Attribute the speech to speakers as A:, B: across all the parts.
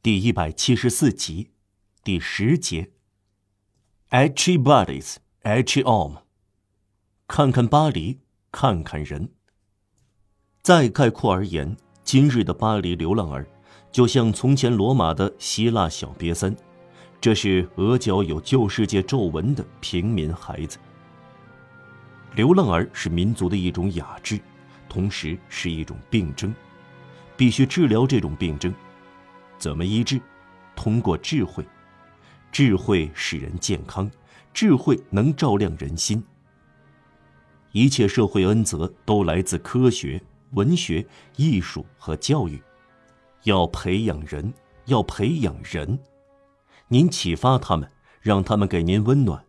A: 第一百七十四集，第十节。H bodies, H arm。看看巴黎，看看人。再概括而言，今日的巴黎流浪儿，就像从前罗马的希腊小瘪三，这是额角有旧世界皱纹的平民孩子。流浪儿是民族的一种雅致，同时是一种病症，必须治疗这种病症。怎么医治？通过智慧，智慧使人健康，智慧能照亮人心。一切社会恩泽都来自科学、文学、艺术和教育。要培养人，要培养人。您启发他们，让他们给您温暖。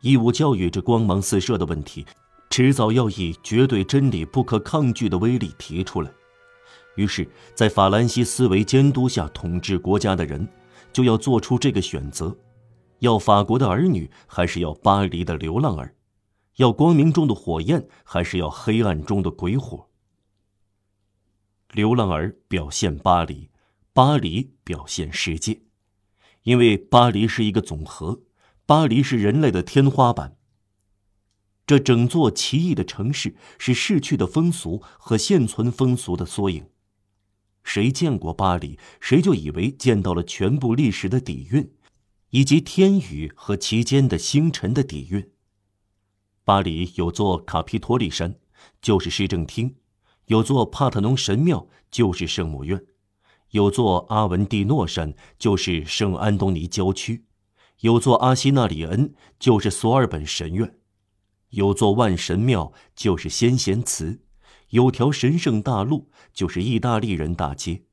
A: 义务教育这光芒四射的问题，迟早要以绝对真理不可抗拒的威力提出来。于是，在法兰西思维监督下统治国家的人，就要做出这个选择：要法国的儿女，还是要巴黎的流浪儿？要光明中的火焰，还是要黑暗中的鬼火？流浪儿表现巴黎，巴黎表现世界，因为巴黎是一个总和，巴黎是人类的天花板。这整座奇异的城市是逝去的风俗和现存风俗的缩影。谁见过巴黎，谁就以为见到了全部历史的底蕴，以及天宇和其间的星辰的底蕴。巴黎有座卡皮托利山，就是市政厅；有座帕特农神庙，就是圣母院；有座阿文蒂诺山，就是圣安东尼郊区；有座阿西纳里恩，就是索尔本神院；有座万神庙，就是先贤祠；有条神圣大路，就是意大利人大街；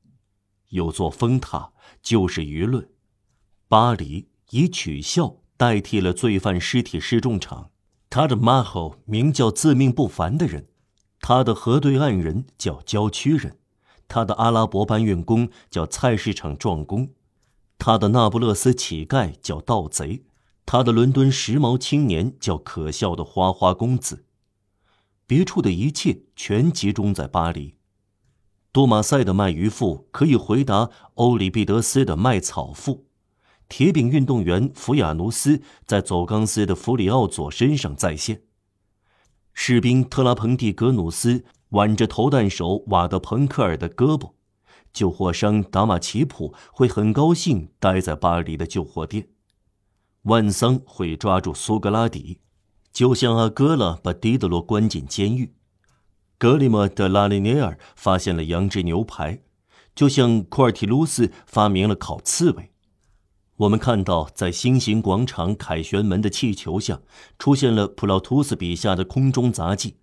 A: 有座风塔，就是舆论。巴黎以取笑代替了罪犯尸体示众场。他的马后名叫自命不凡的人，他的河对岸人叫郊区人，他的阿拉伯搬运工叫菜市场壮工，他的那不勒斯乞丐叫盗贼，他的伦敦时髦青年叫可笑的花花公子。别处的一切全集中在巴黎。多马塞的卖鱼妇可以回答欧里庇得斯的卖草妇。铁饼运动员福亚努斯在走钢丝的弗里奥佐身上再现。士兵特拉彭蒂格努斯挽着投弹手瓦德彭克尔的胳膊。救火商达马奇普会很高兴待在巴黎的救火店。万桑会抓住苏格拉底，就像阿戈拉把狄德罗关进监狱。格里莫德拉利涅尔发现了羊脂牛排，就像库尔提卢斯发明了烤刺猬。我们看到，在星形广场凯旋门的气球下，出现了普劳图斯笔下的空中杂技。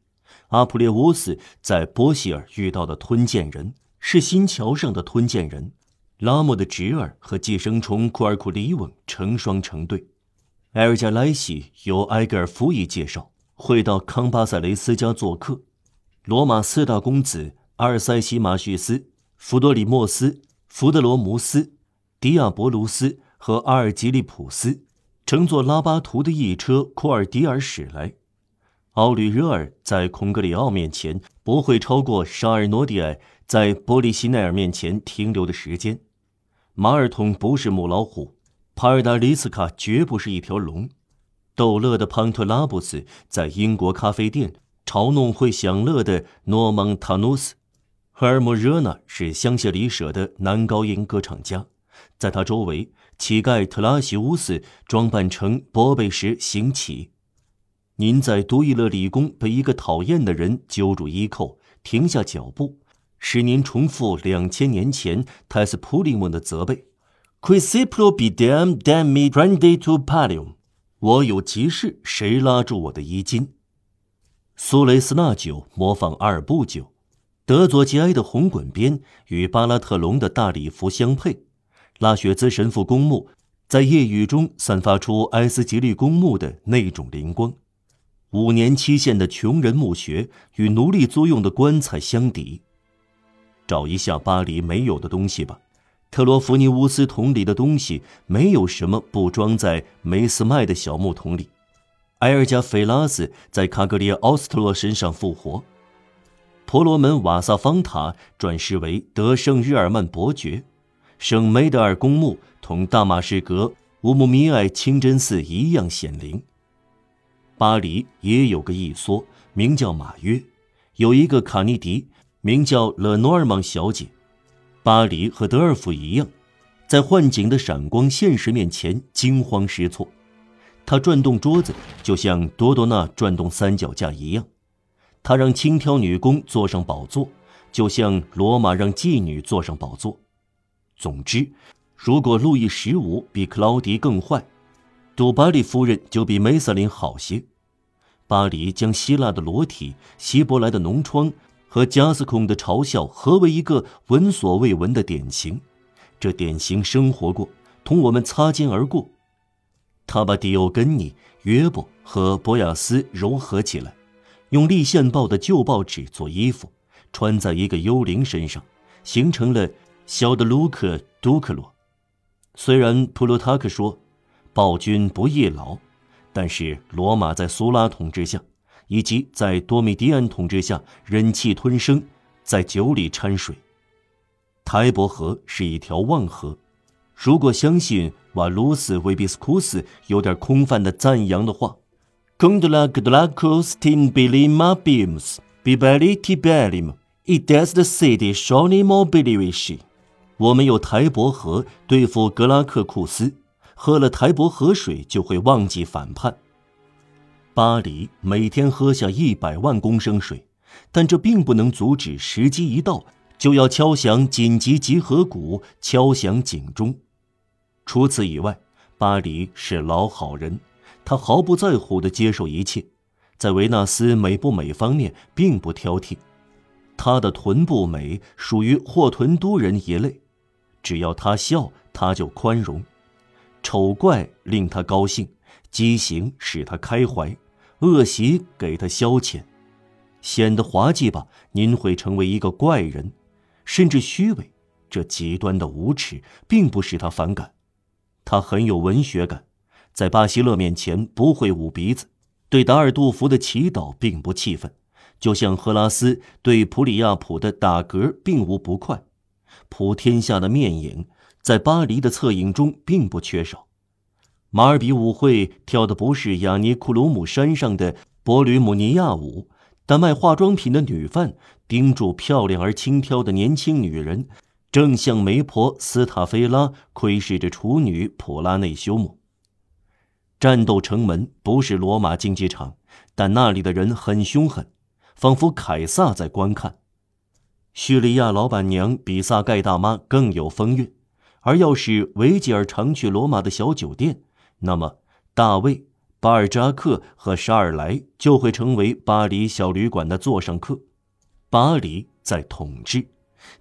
A: 阿普列乌斯在波希尔遇到的吞剑人是新桥上的吞剑人。拉莫的侄儿和寄生虫库尔库里翁成双成对。埃尔加莱西由埃格尔福伊介绍，会到康巴塞雷斯家做客。罗马四大公子阿尔塞西马叙斯、弗多里莫斯、福德罗姆斯、迪亚博卢斯。和阿尔吉利普斯乘坐拉巴图的一车库尔迪尔驶来，奥吕热尔在孔格里奥面前不会超过沙尔诺蒂埃在波利西奈尔面前停留的时间。马尔通不是母老虎，帕尔达里斯卡绝不是一条龙。逗乐的潘特拉布斯在英国咖啡店嘲弄会享乐的诺蒙塔努斯。赫尔莫热纳是香榭里舍的男高音歌唱家，在他周围。乞丐特拉西乌斯装扮成波贝什行乞。您在都伊勒理工被一个讨厌的人揪住衣扣，停下脚步，使您重复两千年前泰斯普林翁的责备 Quisipro bidem dami prende to palium。”我有急事，谁拉住我的衣襟？苏雷斯纳酒模仿阿尔布酒，德佐吉埃的红滚边与巴拉特隆的大礼服相配。拉雪兹神父公墓在夜雨中散发出埃斯吉利公墓的那种灵光。五年期限的穷人墓穴与奴隶租用的棺材相抵。找一下巴黎没有的东西吧。特罗弗尼乌斯桶里的东西没有什么不装在梅斯麦的小木桶里。埃尔加菲拉斯在卡格里奥斯特洛身上复活。婆罗门瓦萨方塔转世为德圣日耳曼伯爵。圣梅德尔公墓同大马士革乌姆米埃清真寺一样显灵。巴黎也有个一梭，名叫马约，有一个卡尼迪，名叫勒诺尔芒小姐。巴黎和德尔福一样，在幻景的闪光现实面前惊慌失措。他转动桌子，就像多多纳转动三脚架一样；他让轻佻女工坐上宝座，就像罗马让妓女坐上宝座。总之，如果路易十五比克劳迪更坏，杜巴利夫人就比梅瑟琳好些。巴黎将希腊的裸体、希伯来的脓疮和加斯孔的嘲笑合为一个闻所未闻的典型。这典型生活过，同我们擦肩而过。他把迪欧根尼、约伯和博雅斯糅合起来，用立宪报的旧报纸做衣服，穿在一个幽灵身上，形成了小的卢克·杜克罗。虽然普鲁塔克说，暴君不易老。但是罗马在苏拉统治下，以及在多米迪安统治下，忍气吞声，在酒里掺水。台伯河是一条旺河，如果相信瓦卢斯维比斯库斯有点空泛的赞扬的话，Gondla Gdlakos tin bilima bims bibeli tibelim ides the city shoni mobilivishi。我们有台伯河对付格拉克库斯。喝了台伯河水就会忘记反叛。巴黎每天喝下一百万公升水，但这并不能阻止时机一到就要敲响紧急集合鼓，敲响警钟。除此以外，巴黎是老好人，他毫不在乎地接受一切，在维纳斯美不美方面并不挑剔。他的臀部美属于霍屯都人一类，只要他笑，他就宽容。丑怪令他高兴，畸形使他开怀，恶习给他消遣，显得滑稽吧？您会成为一个怪人，甚至虚伪。这极端的无耻并不使他反感，他很有文学感，在巴西勒面前不会捂鼻子，对达尔杜甫的祈祷并不气愤，就像赫拉斯对普里亚普的打嗝并无不快，普天下的面影。在巴黎的侧影中并不缺少。马尔比舞会跳的不是雅尼库鲁姆山上的波吕姆尼亚舞，但卖化妆品的女贩盯住漂亮而轻佻的年轻女人，正向媒婆斯塔菲拉窥视着处女普拉内修姆。战斗城门不是罗马竞技场，但那里的人很凶狠，仿佛凯撒在观看。叙利亚老板娘比萨盖大妈更有风韵。而要是维吉尔常去罗马的小酒店，那么大卫、巴尔扎克和沙尔莱就会成为巴黎小旅馆的座上客。巴黎在统治，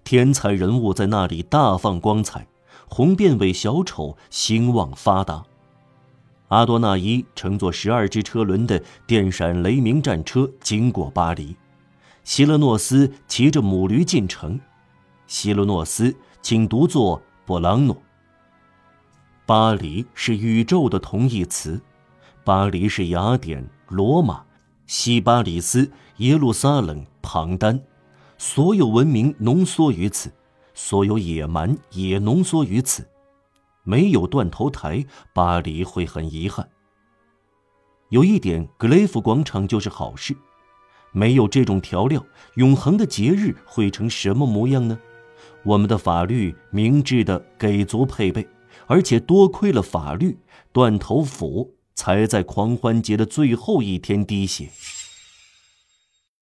A: 天才人物在那里大放光彩，红辫尾小丑兴旺发达。阿多纳伊乘坐十二只车轮的电闪雷鸣战车经过巴黎，希勒诺斯骑着母驴进城。希勒诺斯，请独坐。波朗诺。巴黎是宇宙的同义词，巴黎是雅典、罗马、西巴里斯、耶路撒冷、庞丹，所有文明浓缩于此，所有野蛮也浓缩于此。没有断头台，巴黎会很遗憾。有一点，格雷夫广场就是好事。没有这种调料，永恒的节日会成什么模样呢？我们的法律明智的给足配备，而且多亏了法律，断头斧才在狂欢节的最后一天滴血。